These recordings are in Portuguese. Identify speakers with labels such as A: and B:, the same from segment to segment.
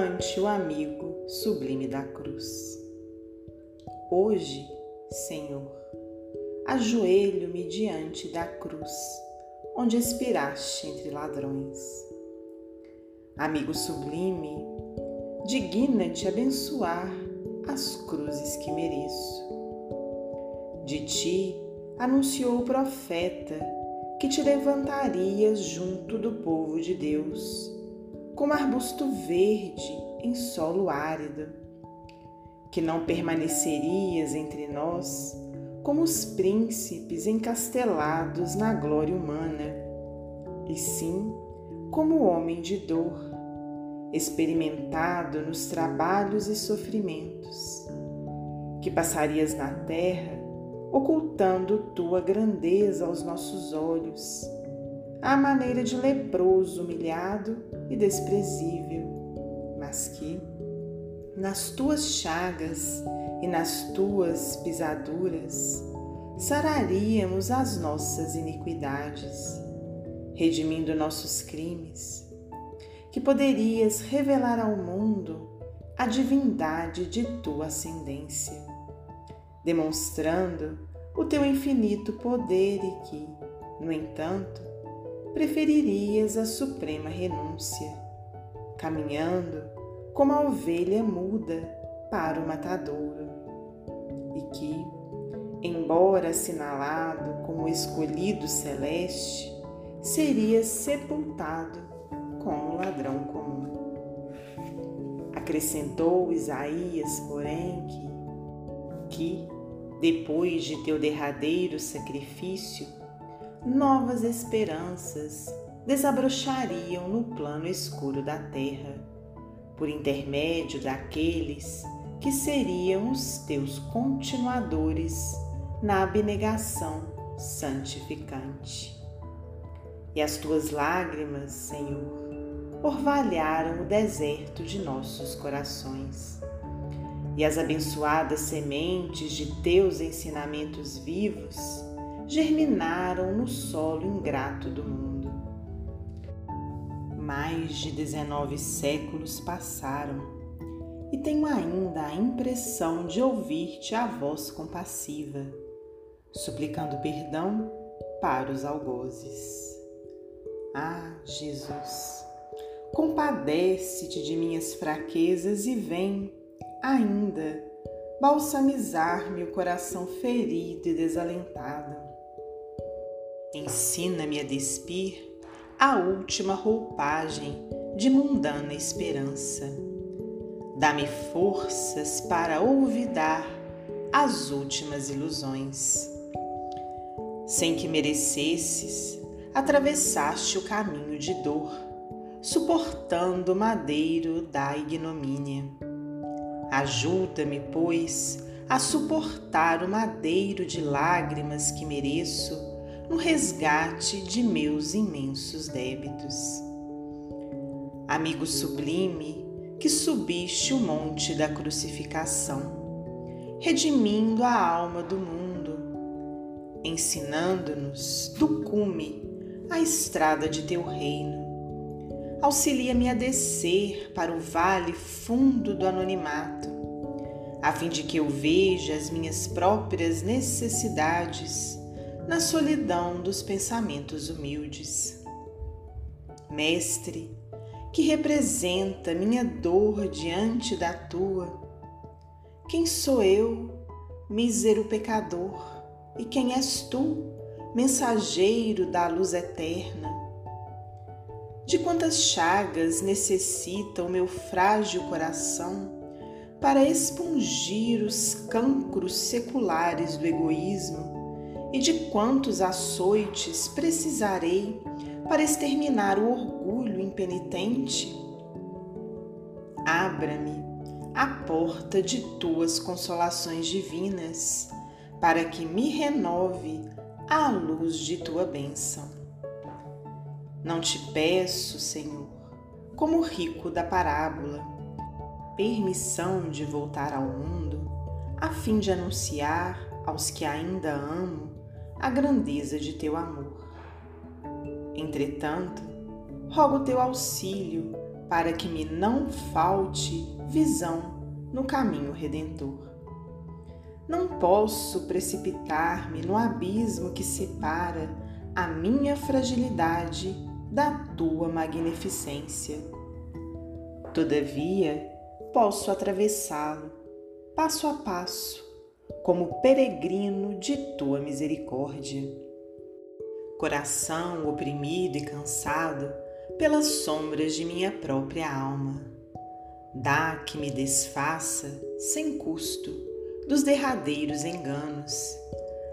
A: ante o amigo sublime da cruz. Hoje, Senhor, ajoelho-me diante da cruz, onde expiraste entre ladrões. Amigo sublime, digna-te abençoar as cruzes que mereço. De ti anunciou o profeta que te levantarias junto do povo de Deus, como arbusto verde em solo árido, que não permanecerias entre nós como os príncipes encastelados na glória humana, e sim como homem de dor, experimentado nos trabalhos e sofrimentos, que passarias na terra ocultando tua grandeza aos nossos olhos, à maneira de leproso humilhado e desprezível, mas que, nas tuas chagas e nas tuas pisaduras, sararíamos as nossas iniquidades, redimindo nossos crimes que poderias revelar ao mundo a divindade de tua ascendência, demonstrando o teu infinito poder e que, no entanto, preferirias a suprema renúncia, caminhando como a ovelha muda para o matadouro, e que, embora assinalado como escolhido celeste, serias sepultado como ladrão comum. Acrescentou Isaías, porém, que, que, depois de teu derradeiro sacrifício, novas esperanças desabrochariam no plano escuro da terra, por intermédio daqueles que seriam os teus continuadores na abnegação santificante. E as tuas lágrimas, Senhor, orvalharam o deserto de nossos corações. E as abençoadas sementes de teus ensinamentos vivos germinaram no solo ingrato do mundo. Mais de 19 séculos passaram e tenho ainda a impressão de ouvir-te a voz compassiva, suplicando perdão para os algozes. Ah, Jesus! Compadece-te de minhas fraquezas e vem, ainda, balsamizar-me o coração ferido e desalentado. Ensina-me a despir a última roupagem de mundana esperança. Dá-me forças para olvidar as últimas ilusões. Sem que merecesses, atravessaste o caminho de dor suportando o madeiro da ignomínia. Ajuda-me, pois, a suportar o madeiro de lágrimas que mereço no resgate de meus imensos débitos. Amigo sublime, que subiste o monte da crucificação, redimindo a alma do mundo, ensinando-nos do cume a estrada de teu reino auxilia-me a descer para o vale fundo do anonimato, a fim de que eu veja as minhas próprias necessidades na solidão dos pensamentos humildes. Mestre, que representa minha dor diante da tua, quem sou eu, mísero pecador, e quem és tu, mensageiro da luz eterna? de quantas chagas necessita o meu frágil coração para expungir os cancros seculares do egoísmo e de quantos açoites precisarei para exterminar o orgulho impenitente? Abra-me a porta de tuas consolações divinas, para que me renove a luz de tua bênção. Não te peço, Senhor, como o rico da parábola, permissão de voltar ao mundo, a fim de anunciar aos que ainda amo a grandeza de teu amor. Entretanto, rogo teu auxílio para que me não falte visão no caminho redentor. Não posso precipitar-me no abismo que separa a minha fragilidade da tua magnificência. Todavia, posso atravessá-lo, passo a passo, como peregrino de tua misericórdia. Coração oprimido e cansado pelas sombras de minha própria alma, dá que me desfaça, sem custo, dos derradeiros enganos,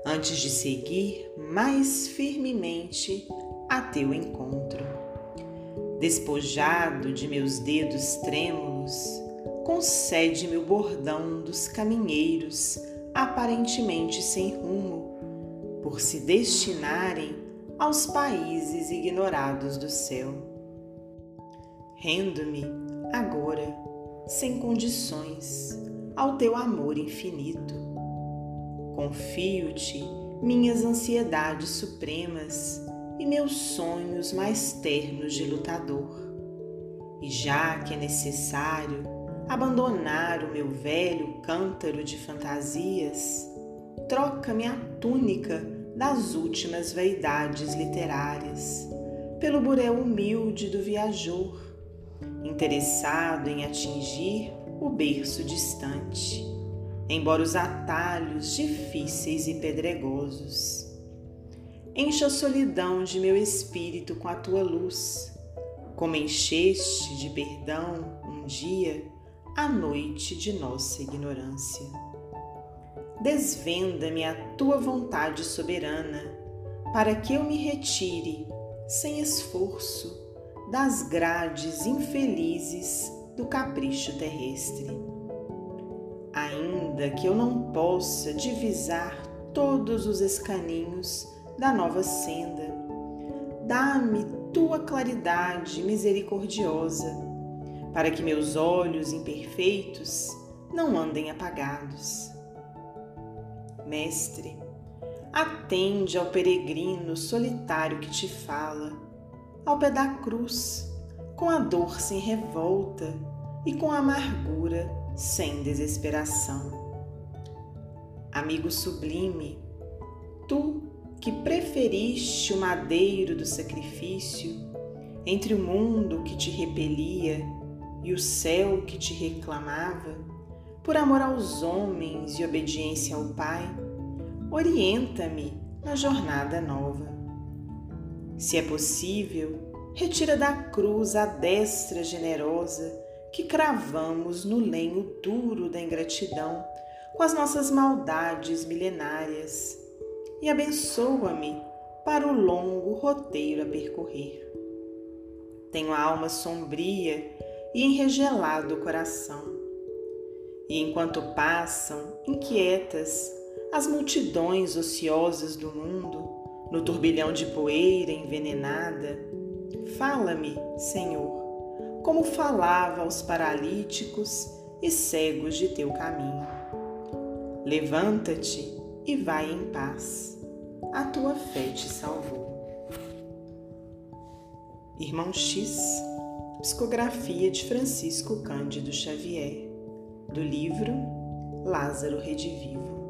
A: antes de seguir mais firmemente a teu encontro. Despojado de meus dedos trêmulos, concede-me o bordão dos caminheiros aparentemente sem rumo, por se destinarem aos países ignorados do céu. Rendo-me agora, sem condições, ao teu amor infinito. Confio-te minhas ansiedades supremas e meus sonhos mais ternos de lutador. E já que é necessário abandonar o meu velho cântaro de fantasias, troca-me a túnica das últimas vaidades literárias pelo burel humilde do viajor, interessado em atingir o berço distante, embora os atalhos difíceis e pedregosos. Enche a solidão de meu espírito com a tua luz, como encheste de perdão um dia a noite de nossa ignorância. Desvenda-me a tua vontade soberana, para que eu me retire, sem esforço, das grades infelizes do capricho terrestre. Ainda que eu não possa divisar todos os escaninhos da nova senda. Dá-me tua claridade misericordiosa, para que meus olhos imperfeitos não andem apagados. Mestre, atende ao peregrino solitário que te fala, ao pé da cruz, com a dor sem revolta e com a amargura sem desesperação. Amigo sublime, tu que preferiste o madeiro do sacrifício entre o mundo que te repelia e o céu que te reclamava, por amor aos homens e obediência ao Pai, orienta-me na jornada nova. Se é possível, retira da cruz a destra generosa que cravamos no lenho duro da ingratidão com as nossas maldades milenárias e abençoa-me para o longo roteiro a percorrer. Tenho a alma sombria e enregelado o coração. E enquanto passam, inquietas, as multidões ociosas do mundo, no turbilhão de poeira envenenada, fala-me, Senhor, como falava aos paralíticos e cegos de teu caminho. Levanta-te e vai em paz. A tua fé te salvou. Irmão X, psicografia de Francisco Cândido Xavier, do livro Lázaro Redivivo.